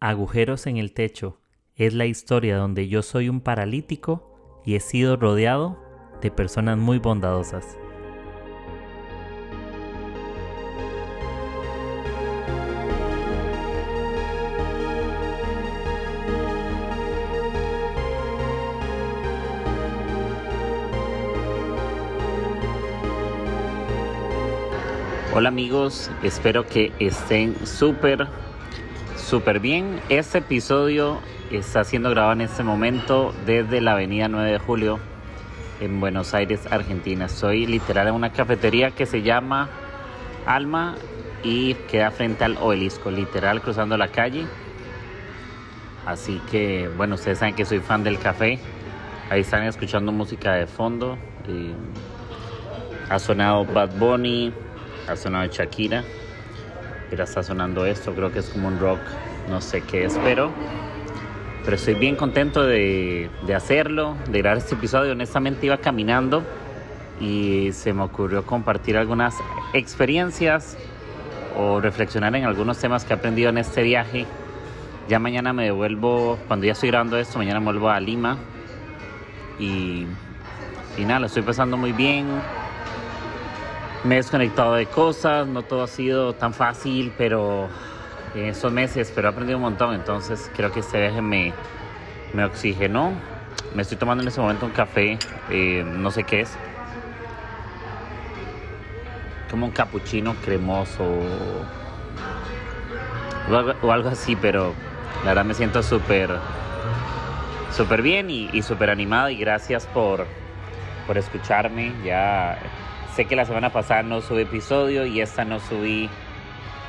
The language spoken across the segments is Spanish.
Agujeros en el techo es la historia donde yo soy un paralítico y he sido rodeado de personas muy bondadosas. Hola amigos, espero que estén súper, súper bien. Este episodio está siendo grabado en este momento desde la avenida 9 de Julio en Buenos Aires, Argentina. Soy literal en una cafetería que se llama Alma y queda frente al obelisco, literal cruzando la calle. Así que, bueno, ustedes saben que soy fan del café. Ahí están escuchando música de fondo. ha sonado Bad Bunny, ha sonado Shakira, pero está sonando esto, creo que es como un rock, no sé qué es, pero, pero estoy bien contento de, de hacerlo, de grabar este episodio. Honestamente iba caminando y se me ocurrió compartir algunas experiencias o reflexionar en algunos temas que he aprendido en este viaje. Ya mañana me devuelvo, cuando ya estoy grabando esto, mañana me vuelvo a Lima y, y nada, lo estoy pasando muy bien me he desconectado de cosas, no todo ha sido tan fácil, pero en esos meses, pero he aprendido un montón, entonces creo que este viaje me, me oxigenó. Me estoy tomando en este momento un café, eh, no sé qué es, como un cappuccino cremoso o algo, así, pero la verdad me siento súper súper bien y, y súper animado y gracias por, por escucharme. Ya Sé que la semana pasada no subí episodio y esta no subí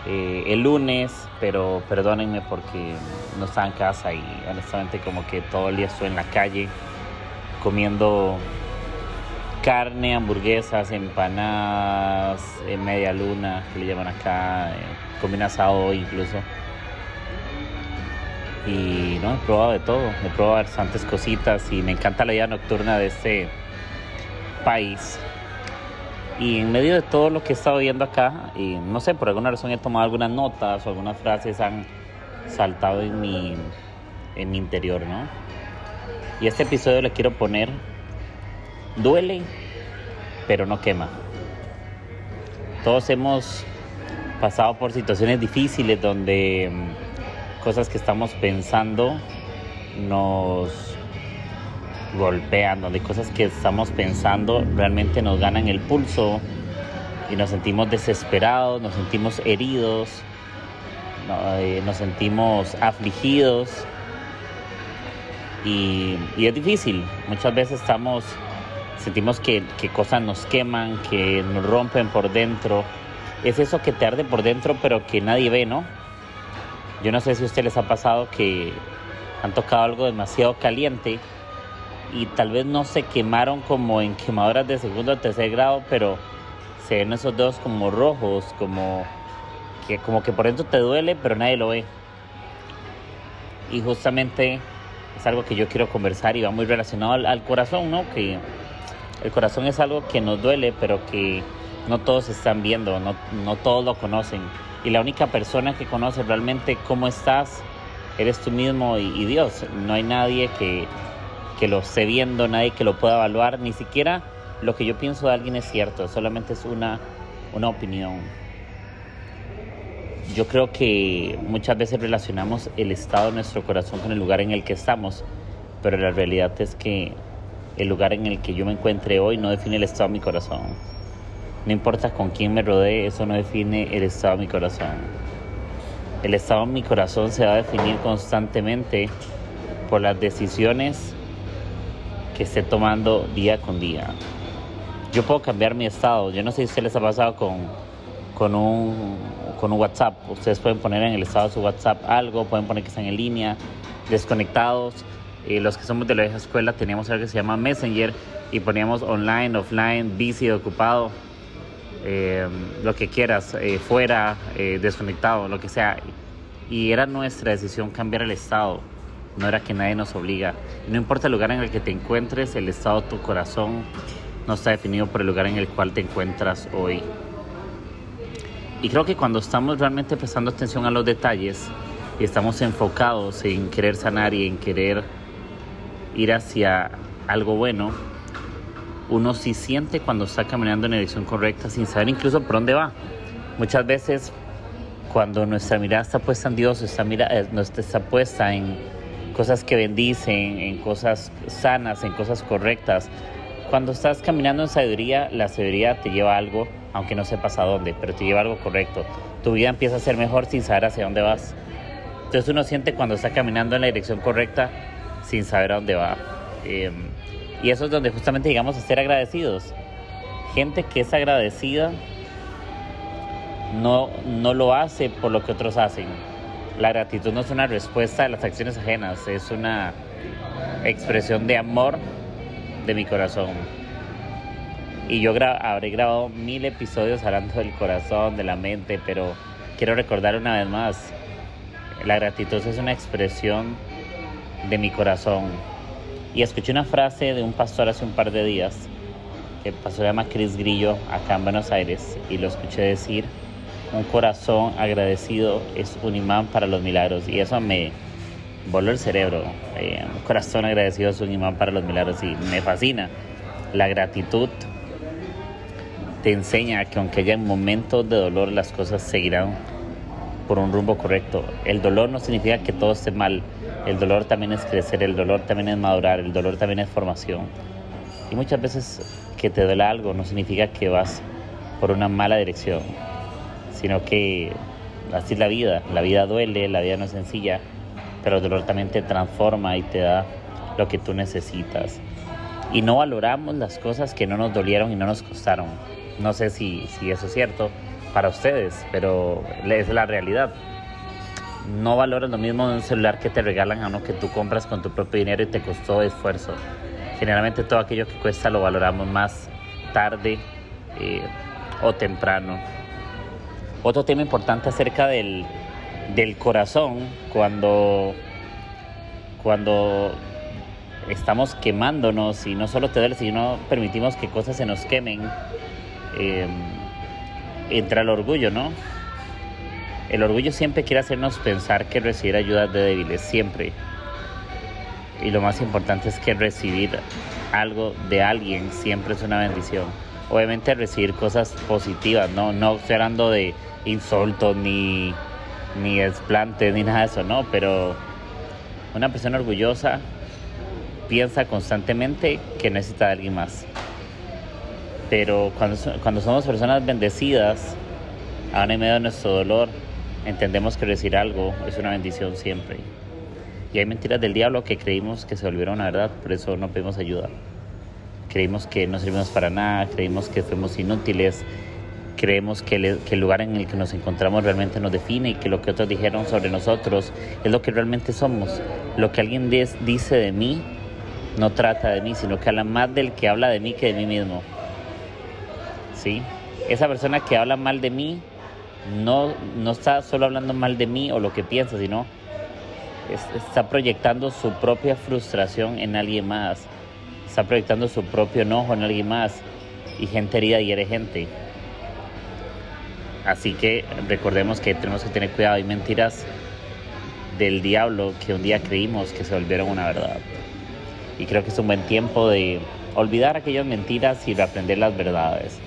eh, el lunes, pero perdónenme porque no estaba en casa y honestamente como que todo el día estuve en la calle comiendo carne, hamburguesas, empanadas, en media luna, que le llaman acá, eh, comí asado incluso. Y no, he probado de todo, he probado bastantes cositas y me encanta la vida nocturna de este país. Y en medio de todo lo que he estado viendo acá, y no sé, por alguna razón he tomado algunas notas o algunas frases han saltado en mi, en mi interior, ¿no? Y este episodio le quiero poner, duele, pero no quema. Todos hemos pasado por situaciones difíciles donde mm, cosas que estamos pensando nos golpean, donde cosas que estamos pensando realmente nos ganan el pulso y nos sentimos desesperados, nos sentimos heridos, eh, nos sentimos afligidos y, es difícil. Muchas veces estamos, sentimos que, que cosas nos queman, que nos rompen por dentro. Es eso que te arde por dentro pero que nadie ve, ¿no? Yo no sé si a ustedes les ha pasado que han tocado algo demasiado caliente y tal vez no se quemaron como en quemadoras de segundo o tercer grado, pero se ven esos dedos como rojos, como que, como que por dentro te duele, pero nadie lo ve. Y justamente es algo que yo quiero conversar y va muy relacionado al, corazón, ¿no? Que el corazón es algo que nos duele, pero que no todos están viendo, no, no todos lo conocen. Y la única persona que conoce realmente cómo estás eres tú mismo y Dios. No hay nadie que, que lo esté viendo, nadie que lo pueda evaluar, ni siquiera lo que yo pienso de alguien es cierto, solamente es una, una opinión. Yo creo que muchas veces relacionamos el estado de nuestro corazón con el lugar en el que estamos, pero la realidad es que el lugar en el que yo me encuentre hoy no define el estado de mi corazón. No importa con quién me rodee, eso no define el estado de mi corazón. El estado de mi corazón se va a definir constantemente por las decisiones que esté tomando día con día. Yo puedo cambiar mi estado. Yo no sé si a les ha pasado con, con, un, con un WhatsApp. Ustedes pueden poner en el estado de su WhatsApp algo, pueden poner que están en línea, desconectados. Eh, los que somos de la vieja escuela teníamos algo que se llama Messenger y poníamos online, offline, busy, ocupado, eh, lo que quieras, eh, fuera, desconectado, lo que sea. Y era nuestra decisión cambiar el estado no era que nadie nos obliga. No importa el lugar en el que te encuentres, el estado de tu corazón no está definido por el lugar en el cual te encuentras hoy. Y creo que cuando estamos realmente prestando atención a los detalles, y estamos enfocados en querer sanar y en querer ir hacia algo bueno, uno sí siente cuando está caminando en la dirección correcta sin saber incluso por dónde va. Muchas veces cuando nuestra mirada está puesta en Dios, está, mira, eh, está puesta en cosas que bendicen, en cosas sanas, en cosas correctas, cuando estás caminando en sabiduría, la sabiduría te lleva a algo, aunque no sepas a dónde, pero te lleva a algo correcto. Tu vida empieza a ser mejor sin saber hacia dónde vas. Entonces uno siente cuando está caminando en la dirección correcta sin saber a dónde va. Em, y eso es donde justamente llegamos a ser agradecidos. Gente que es agradecida no, no lo hace por lo que otros hacen. La gratitud no es una respuesta a las acciones ajenas, es una expresión de amor de mi corazón. Y yo habré grabado mil episodios hablando del corazón, de la mente, pero quiero recordar una vez más, la gratitud es una expresión de mi corazón. Y escuché una frase de un pastor hace un par de días, que el pastor se Chris Grillo, acá en Buenos Aires, y lo escuché decir, un corazón agradecido es un imán para los milagros. Y eso me, voló el cerebro. Eh, un corazón agradecido es un imán para los milagros y me fascina. La gratitud te enseña que aunque haya momentos de dolor, las cosas seguirán por un rumbo correcto. El dolor no significa que todo esté mal. El dolor también es crecer, el dolor también es madurar, el dolor también es formación. Y muchas veces que te duele algo no significa que vas por una mala dirección, sino que así es la vida. La vida duele, la vida no es sencilla pero el dolor también te transforma y te da lo que tú necesitas. Y no valoramos las cosas que no nos dolieron y no nos costaron. No sé si, si eso es cierto para ustedes, pero es la realidad. No valoras lo mismo de un celular que te regalan a uno que tú compras con tu propio dinero y te costó esfuerzo. Generalmente todo aquello que cuesta lo valoramos más tarde eh, o temprano. Otro tema importante acerca del, del corazón cuando, cuando estamos quemándonos y no solo te duele, sino permitimos que cosas se nos quemen, em, entra el orgullo, ¿no? El orgullo siempre quiere hacernos pensar que recibir ayuda de débiles, siempre. Y lo más importante es que recibir algo de alguien siempre es una bendición. Obviamente recibir cosas positivas, ¿no? No estoy hablando de insultos ni ni desplante ni nada de eso, no, pero una persona orgullosa piensa constantemente que necesita de alguien más. Pero cuando, cuando somos personas bendecidas, aún en medio de nuestro dolor, entendemos que decir algo es una bendición siempre. Y hay mentiras del diablo que creímos que se volvieron una verdad, por eso no pedimos ayuda. Creímos que no servimos para nada, creímos que fuimos inútiles, creemos que, el lugar en el que nos encontramos realmente nos define y que lo que otros dijeron sobre nosotros es lo que realmente somos. Lo que alguien dice de mí no trata de mí, sino que habla más del que habla de mí que de mí mismo. ¿Sí? Esa persona que habla mal de mí no, no está solo hablando mal de mí o lo que piensa, sino está proyectando su propia frustración en alguien más. Está proyectando su propio enojo en alguien más. Y gente herida hiere gente. Así que recordemos que tenemos que tener cuidado. Hay mentiras del diablo que un día creímos que se volvieron una verdad. Y creo que es un buen tiempo de olvidar aquellas mentiras y reaprender las verdades.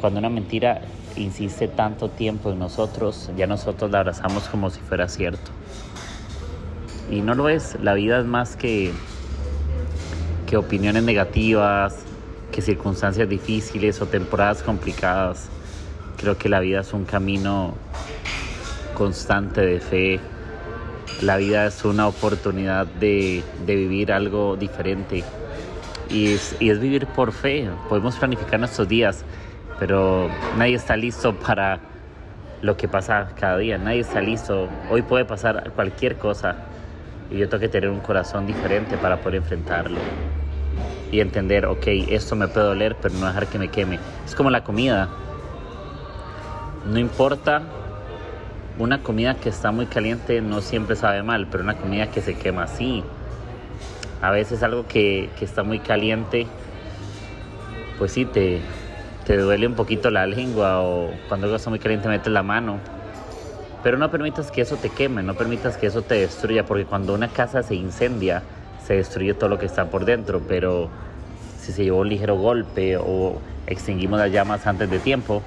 Cuando una mentira insiste tanto tiempo en nosotros, ya nosotros la abrazamos como si fuera cierto. Y no lo es, la vida es más que, que opiniones negativas, que circunstancias difíciles o temporadas complicadas. Creo que la vida es un camino constante de fe. La vida es una oportunidad de, vivir algo diferente. Y es, y es vivir por fe. Podemos planificar nuestros días, pero nadie está listo para lo que pasa cada día. Nadie está listo. Hoy puede pasar cualquier cosa. Y yo tengo que tener un corazón diferente para poder enfrentarlo. Y entender, ok, esto me puede doler, pero no dejar que me queme. Es como la comida no importa, una comida que está muy caliente no siempre sabe mal, pero una comida que se quema así. A veces algo que, está muy caliente, pues sí, te, te duele un poquito la lengua o cuando algo está muy caliente metes la mano. Pero no permitas que eso te queme, no permitas que eso te destruya, porque cuando una casa se incendia, se destruye todo lo que está por dentro, pero si se llevó un ligero golpe o extinguimos las llamas antes de tiempo,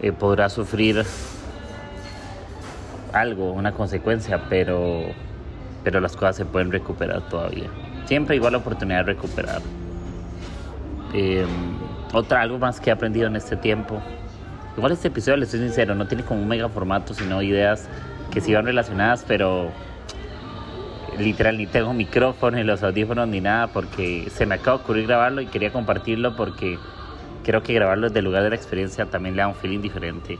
eh, podrá sufrir algo, una consecuencia, pero, pero las cosas se pueden recuperar todavía. Siempre igual la oportunidad de recuperar. Em, otra, algo más que he aprendido en este tiempo. Igual este episodio, le estoy sincero, no tiene como un mega formato, sino ideas que sí van relacionadas, pero literal ni tengo micrófono ni los audífonos ni nada porque se me acaba de ocurrir grabarlo y quería compartirlo porque creo que grabarlo desde el lugar de la experiencia también le da un feeling diferente.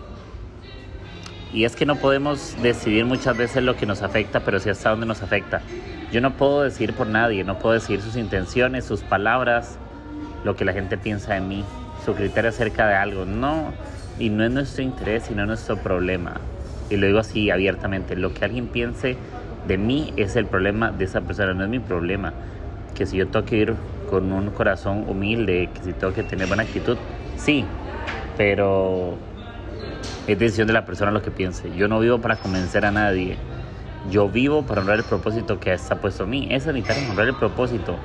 Y es que no podemos decidir muchas veces lo que nos afecta, pero sí hasta dónde nos afecta. Yo no puedo decir por nadie, no puedo decir sus intenciones, sus palabras, lo que la gente piensa de mí, su criterio acerca de algo. No, y no es nuestro interés, sino nuestro problema. Y lo digo así abiertamente, lo que alguien piense de mí es el problema de esa persona, no es mi problema. Que si yo tengo que ir con un corazón humilde, que si tengo que tener buena actitud, sí, pero es decisión de la persona lo que piense. Yo no vivo para convencer a nadie. Yo vivo para honrar el propósito que está puesto a mí. Es sanitario honrar el propósito.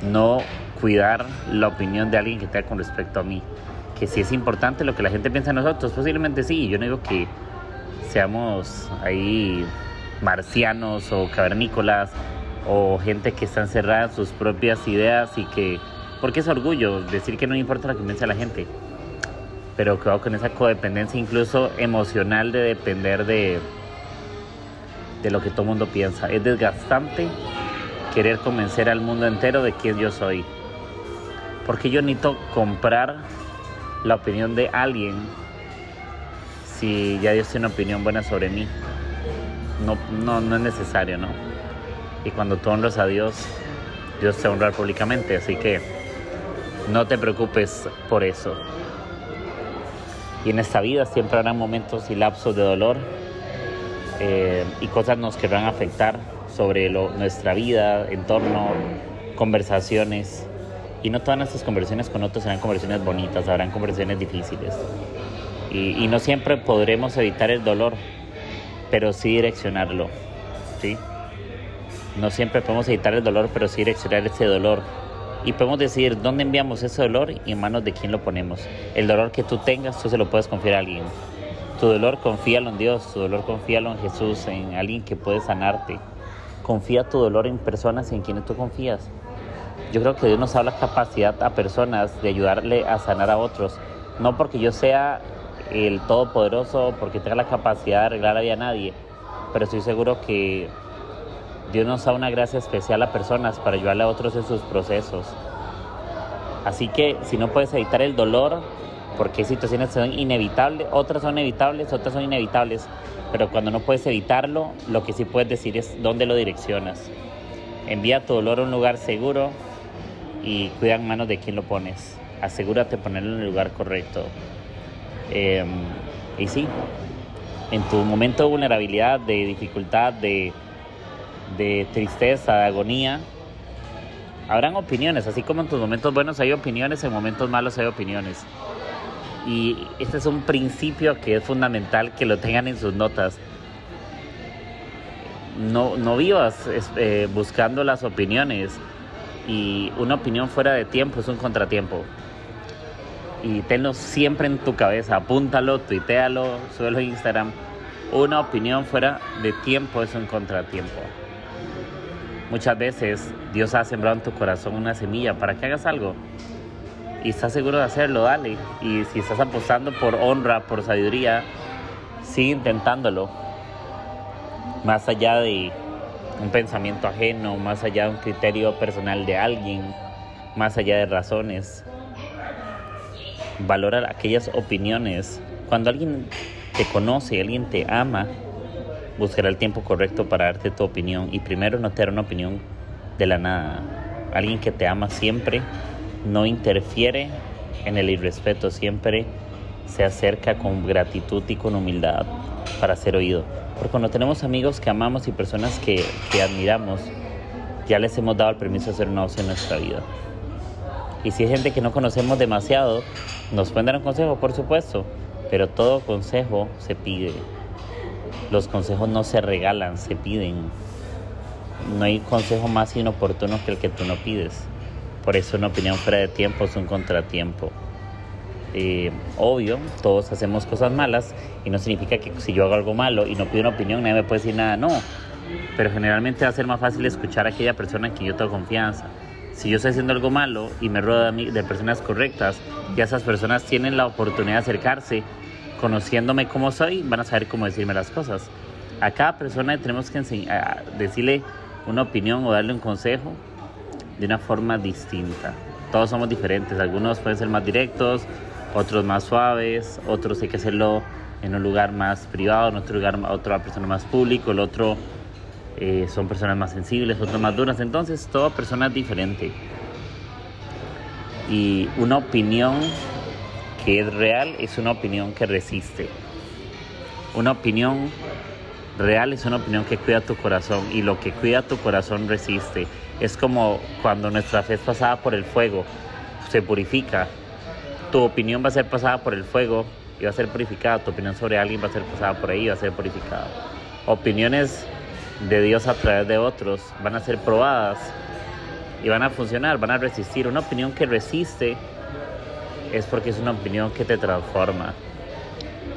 No cuidar la opinión de alguien que tenga con respecto a mí. Que si es importante lo que la gente piensa de nosotros, posiblemente sí. Yo no digo que seamos ahí marcianos o cavernícolas o gente que está encerrada en sus propias ideas y que... Porque es orgullo decir que no importa lo que piensa la gente. Pero que con esa codependencia incluso emocional de depender de, de lo que todo el mundo piensa. Es desgastante querer convencer al mundo entero de quién yo soy. Porque yo necesito comprar la opinión de alguien si ya Dios tiene una opinión buena sobre mí. No, no, no es necesario, ¿no? Y cuando tú honras a Dios, Dios te honra públicamente, así que no te preocupes por eso. Y en esta vida siempre habrá momentos y lapsos de dolor eh, y cosas nos querrán afectar sobre nuestra vida, entorno, conversaciones. Y no todas nuestras conversaciones con otros serán conversaciones bonitas, habrán conversaciones difíciles. Y, no siempre podremos evitar el dolor, pero sí direccionarlo. ¿sí? No siempre podemos evitar el dolor, pero sí direccionar ese dolor. Y podemos decidir dónde enviamos ese dolor y en manos de quién lo ponemos. El dolor que tú tengas, tú se lo puedes confiar a alguien. Tu dolor confíalo en Dios, tu dolor confíalo en Jesús, en alguien que puede sanarte. Confía tu dolor en personas en quienes tú confías. Yo creo que Dios nos da la capacidad a personas de ayudarle a sanar a otros. No porque yo sea el Todopoderoso, porque tenga la capacidad de arreglar a vida a nadie, pero estoy seguro que Dios nos da una gracia especial a personas para ayudarle a otros en sus procesos. Así que si no puedes evitar el dolor, porque situaciones son inevitables, otras son inevitables, otras son inevitables, pero cuando no puedes evitarlo, lo que sí puedes decir es dónde lo direccionas. Envía tu dolor a un lugar seguro y cuida en manos de quién lo pones. Asegúrate de ponerlo en el lugar correcto. Em, y sí, en tu momento de vulnerabilidad, de dificultad, de, de tristeza, de agonía, habrán opiniones, así como en tus momentos buenos hay opiniones, en momentos malos hay opiniones. Y este es un principio que es fundamental que lo tengan en sus notas. No, no vivas eh, buscando las opiniones y una opinión fuera de tiempo es un contratiempo. Y tenlo siempre en tu cabeza, apúntalo, tuitealo, suelo Instagram. Una opinión fuera de tiempo es un contratiempo. Muchas veces Dios ha sembrado en tu corazón una semilla para que hagas algo y estás seguro de hacerlo, dale. Y si estás apostando por honra, por sabiduría, sigue intentándolo. Más allá de un pensamiento ajeno, más allá de un criterio personal de alguien, más allá de razones. Valora aquellas opiniones. Cuando alguien te conoce, alguien te ama, buscará el tiempo correcto para darte tu opinión. Y primero no te dará una opinión de la nada. Alguien que te ama siempre no interfiere en el irrespeto, siempre se acerca con gratitud y con humildad para ser oído. Porque cuando tenemos amigos que amamos y personas que, admiramos, ya les hemos dado el permiso de hacer una voz en nuestra vida. Y si hay gente que no conocemos demasiado, nos pueden dar un consejo, por supuesto, pero todo consejo se pide. Los consejos no se regalan, se piden. No hay consejo más inoportuno que el que tú no pides. Por eso una opinión fuera de tiempo es un contratiempo. Eh, obvio, todos hacemos cosas malas y no significa que si yo hago algo malo y no pido una opinión, nadie me puede decir nada, no. Pero generalmente va a ser más fácil escuchar a aquella persona en quien yo tengo confianza. Si yo estoy haciendo algo malo y me rodeo de personas correctas, ya esas personas tienen la oportunidad de acercarse, conociéndome como soy, van a saber cómo decirme las cosas. A cada persona tenemos que decirle una opinión o darle un consejo de una forma distinta. Todos somos diferentes, algunos pueden ser más directos, otros más suaves, otros hay que hacerlo en un lugar más privado, en otro lugar otra persona más público, el otro eh, son personas más sensibles, otros más duras, entonces toda persona es diferente. Y una opinión que es real es una opinión que resiste. Una opinión real es una opinión que cuida tu corazón y lo que cuida tu corazón resiste. Es como cuando nuestra fe es pasada por el fuego, se purifica. Tu opinión va a ser pasada por el fuego y va a ser purificada. Tu opinión sobre alguien va a ser pasada por ahí y va a ser purificada. Opiniones de Dios a través de otros van a ser probadas y van a funcionar, van a resistir. Una opinión que resiste es porque es una opinión que te transforma.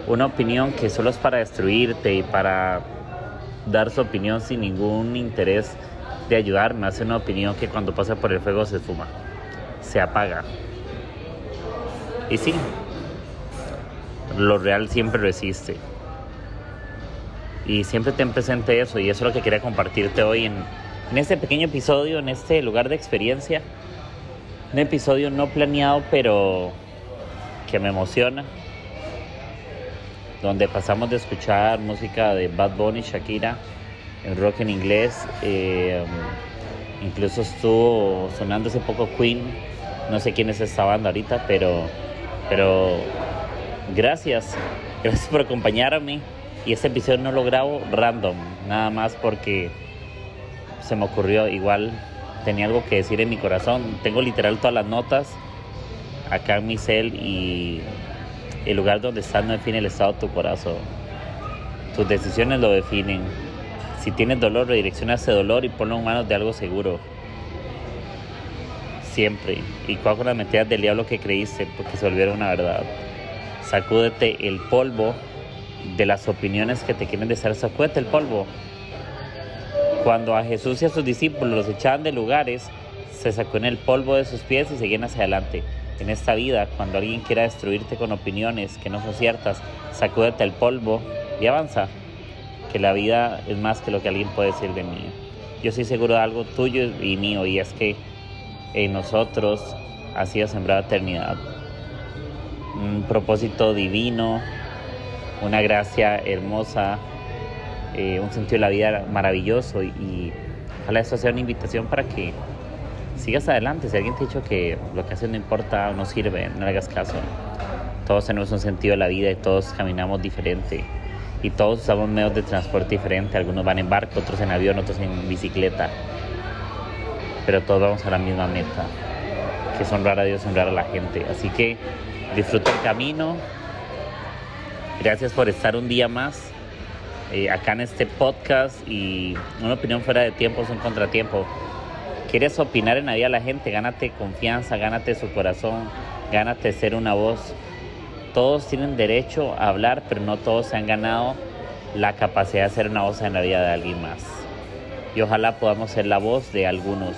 Una opinión que solo es para destruirte y para dar su opinión sin ningún interés de ayudarme. Hace una opinión que cuando pasa por el fuego se esfuma, se apaga. Y sí, lo real siempre resiste. Y siempre ten presente eso y eso es lo que quería compartirte hoy en, este pequeño episodio, en este lugar de experiencia. Un episodio no planeado, pero que me emociona. Donde pasamos de escuchar música de Bad Bunny, Shakira, en rock en inglés. Eh, incluso estuvo sonando hace poco Queen. No sé quién es esta banda ahorita, pero, pero gracias. Gracias por acompañarme. Y este episodio no lo grabo random, nada más porque se me ocurrió igual tenía algo que decir en mi corazón. Tengo literal todas las notas acá en mi cel y el lugar donde estás no define el estado de tu corazón. Tus decisiones lo definen. Si tienes dolor, redirecciona ese dolor y ponlo en manos de algo seguro. Siempre. Y cuál las mentiras del diablo que creíste porque se volvieron una verdad. Sacúdete el polvo de las opiniones que te quieren decir, sacúdete el polvo. Cuando a Jesús y a sus discípulos los echaban de lugares, se sacó en el polvo de sus pies y seguían hacia adelante. En esta vida, cuando alguien quiera destruirte con opiniones que no son ciertas, sacúdete el polvo y avanza. Que la vida es más que lo que alguien puede decir de mí. Yo soy seguro de algo tuyo y mío, y es que en nosotros ha sido sembrada eternidad. Un propósito divino, una gracia hermosa, eh, un sentido de la vida maravilloso y, ojalá eso sea una invitación para que sigas adelante. Si alguien te ha dicho que lo que haces no importa o no sirve, no le hagas caso. Todos tenemos un sentido de la vida y todos caminamos diferente. Y todos usamos medios de transporte diferente. Algunos van en barco, otros en avión, otros en bicicleta. Pero todos vamos a la misma meta, que es honrar a Dios, honrar a la gente. Así que disfruta el camino, Gracias por estar un día más eh, acá en este podcast y una opinión fuera de tiempo es un contratiempo. ¿Quieres opinar en la vida de la gente? Gánate confianza, gánate su corazón, gánate ser una voz. Todos tienen derecho a hablar, pero no todos se han ganado la capacidad de ser una voz en la vida de alguien más. Y ojalá podamos ser la voz de algunos.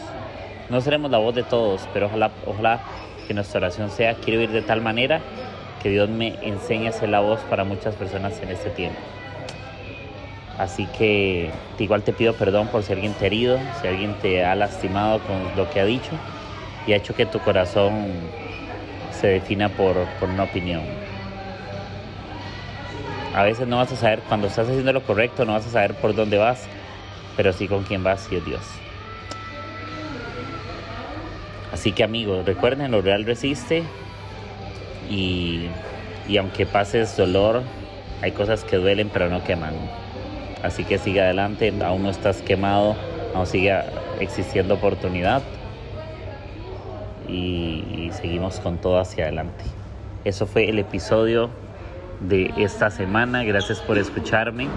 No seremos la voz de todos, pero ojalá, ojalá que nuestra oración sea, quiero ir de tal manera que Dios me enseñe a ser la voz para muchas personas en este tiempo. Así que igual te pido perdón por si alguien te ha herido, si alguien te ha lastimado con lo que ha dicho y ha hecho que tu corazón se defina por, por una opinión. A veces no vas a saber, cuando estás haciendo lo correcto, no vas a saber por dónde vas, pero sí con quién vas y es Dios. Así que amigos, recuerden, lo real resiste, y, aunque pases dolor, hay cosas que duelen pero no queman. Así que sigue adelante, aún no estás quemado, aún sigue existiendo oportunidad y, seguimos con todo hacia adelante. Eso fue el episodio de esta semana, gracias por escucharme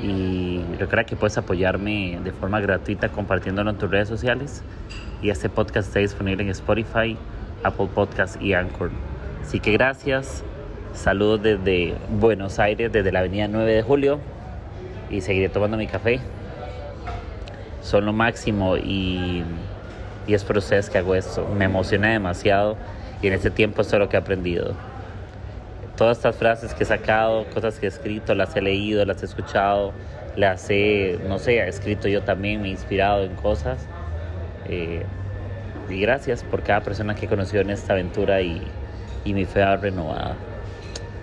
Y recuerda que puedes apoyarme de forma gratuita compartiéndolo en tus redes sociales. Y este podcast está disponible en Spotify, Apple Podcast y Anchor. Así que gracias. Saludos desde Buenos Aires, desde la avenida 9 de Julio. Y seguiré tomando mi café. Son lo máximo y, y es por ustedes que hago esto. Me emociona demasiado y en este tiempo esto es lo que he aprendido todas estas frases que he sacado, cosas que he escrito, las he leído, las he escuchado, las he, no sé, he escrito yo también, me he inspirado en cosas. Eh, y gracias por cada persona que he conocido en esta aventura y, y mi fe renovada.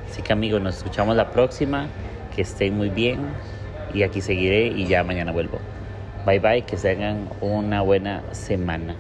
Así que amigos, nos escuchamos la próxima, que estén muy bien y aquí seguiré y ya mañana vuelvo. Bye bye, que se hagan una buena semana.